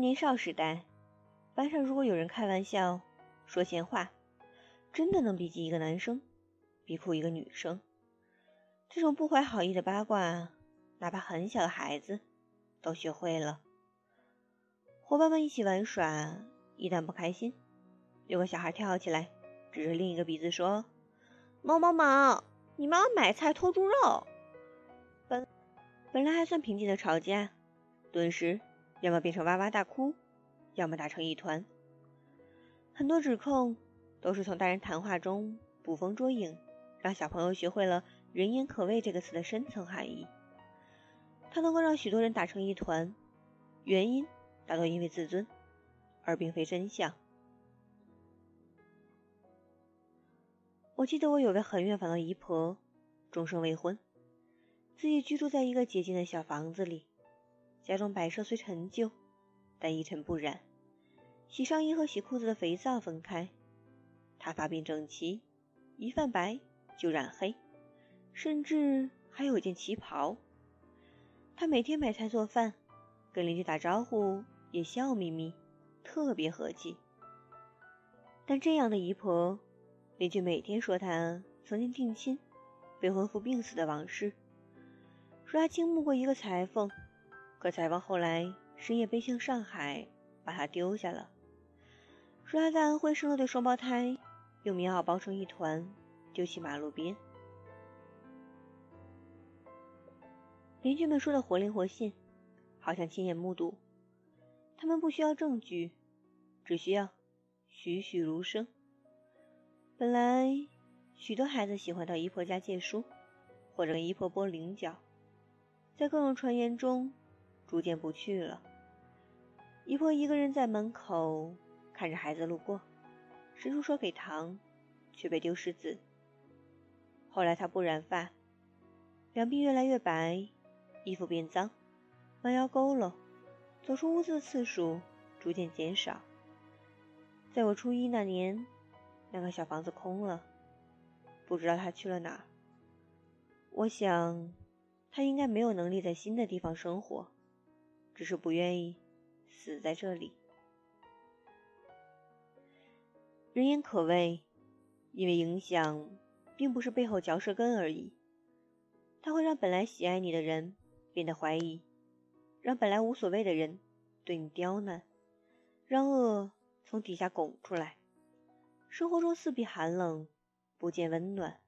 年少时代，班上如果有人开玩笑说闲话，真的能逼急一个男生，逼哭一个女生。这种不怀好意的八卦，哪怕很小的孩子都学会了。伙伴们一起玩耍，一旦不开心，有个小孩跳起来，指着另一个鼻子说：“某某某，你妈妈买菜偷猪肉。”本本来还算平静的吵架，顿时要么变成哇哇大哭，要么打成一团。很多指控都是从大人谈话中捕风捉影，让小朋友学会了。人言可畏这个词的深层含义，它能够让许多人打成一团，原因大多因为自尊，而并非真相。我记得我有位很远房的姨婆，终生未婚，自己居住在一个洁净的小房子里，家中摆设虽陈旧，但一尘不染，洗上衣和洗裤子的肥皂分开，她发鬓整齐，一泛白就染黑。甚至还有一件旗袍。他每天买菜做饭，跟邻居打招呼也笑眯眯，特别和气。但这样的姨婆，邻居每天说她曾经定亲、未婚夫病死的往事，说她倾慕过一个裁缝，可裁缝后来深夜背向上海，把她丢下了。说她在安徽生了对双胞胎，用棉袄包成一团，丢弃马路边。邻居们说的活灵活现，好像亲眼目睹。他们不需要证据，只需要栩栩如生。本来许多孩子喜欢到姨婆家借书，或者跟姨婆拨菱角，在各种传言中逐渐不去了。姨婆一个人在门口看着孩子路过，伸出手给糖，却被丢石子。后来她不染发，两鬓越来越白。衣服变脏，弯腰佝偻，走出屋子的次数逐渐减少。在我初一那年，那个小房子空了，不知道他去了哪儿。我想，他应该没有能力在新的地方生活，只是不愿意死在这里。人言可畏，因为影响并不是背后嚼舌根而已，它会让本来喜爱你的人。变得怀疑，让本来无所谓的人对你刁难，让恶从底下拱出来。生活中四壁寒冷，不见温暖。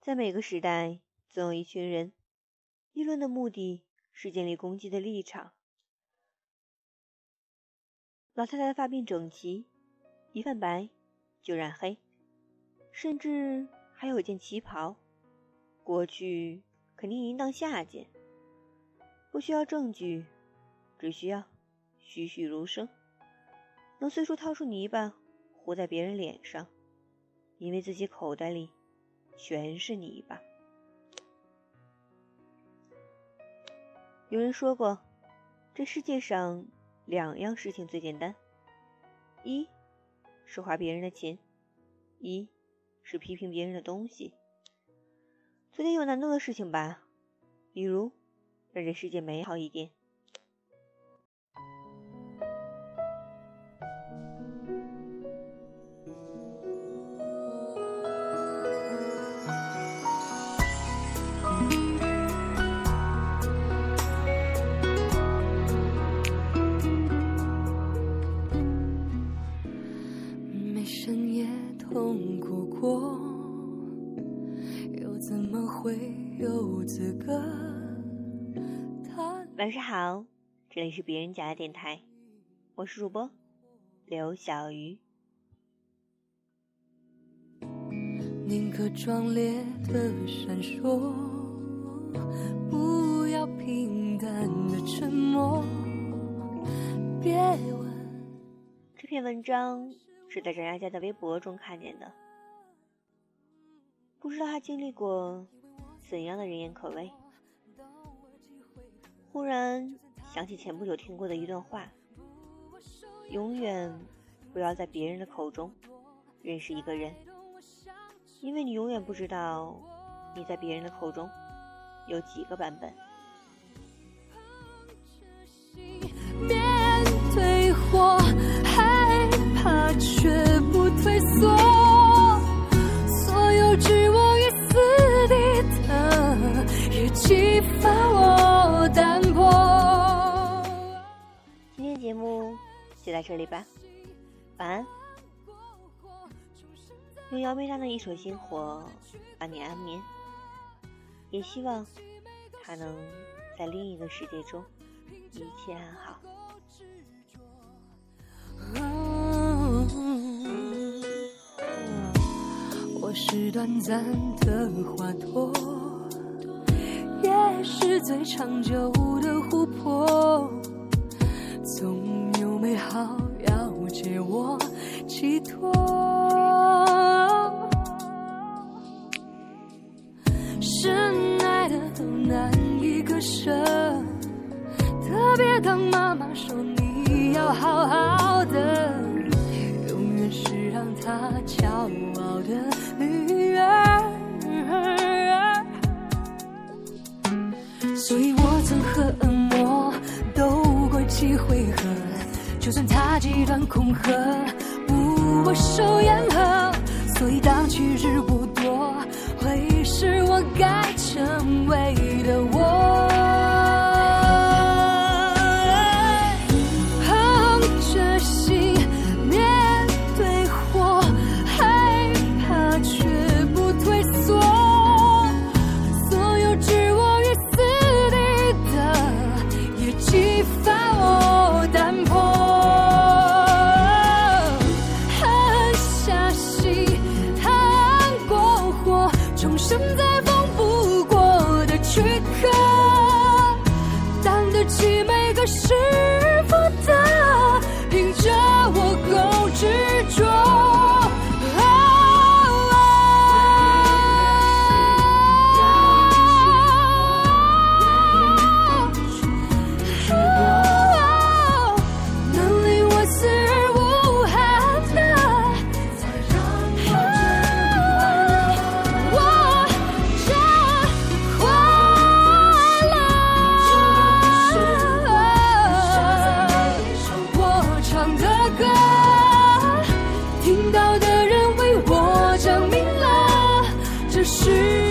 在每个时代，总有一群人，议论的目的是建立攻击的立场。老太太的发辫整齐，一泛白就染黑，甚至还有一件旗袍。过去。肯定淫荡下贱，不需要证据，只需要栩栩如生，能随处掏出泥巴糊在别人脸上，因为自己口袋里全是泥巴。有人说过，这世界上两样事情最简单：一是花别人的钱，一是批评别人的东西。做点有难度的事情吧，比如让这世界美好一点。痛苦过。怎么会有资格？晚上好，这里是别人家的电台，我是主播刘小鱼。宁可壮烈的闪烁，不要平淡的沉默。别问。这篇文章是在张丫家的微博中看见的。不知道他经历过怎样的人言可畏。忽然想起前不久听过的一段话：永远不要在别人的口中认识一个人，因为你永远不知道你在别人的口中有几个版本。气把我淡薄。今天节目就到这里吧，晚安。用姚贝娜的一首《星火》伴你安眠，也希望他能在另一个世界中一切安好。我是短暂的花朵。最长久的湖泊，总有美好要借我寄托。深爱的都难以割舍，特别当妈妈说你要好好的，永远是让她骄傲的女儿。所以我曾和恶魔斗过几回合，就算他极端恐吓，不我受言和。所以当去日不多，会是我该成为的我。到的人为我证明了这是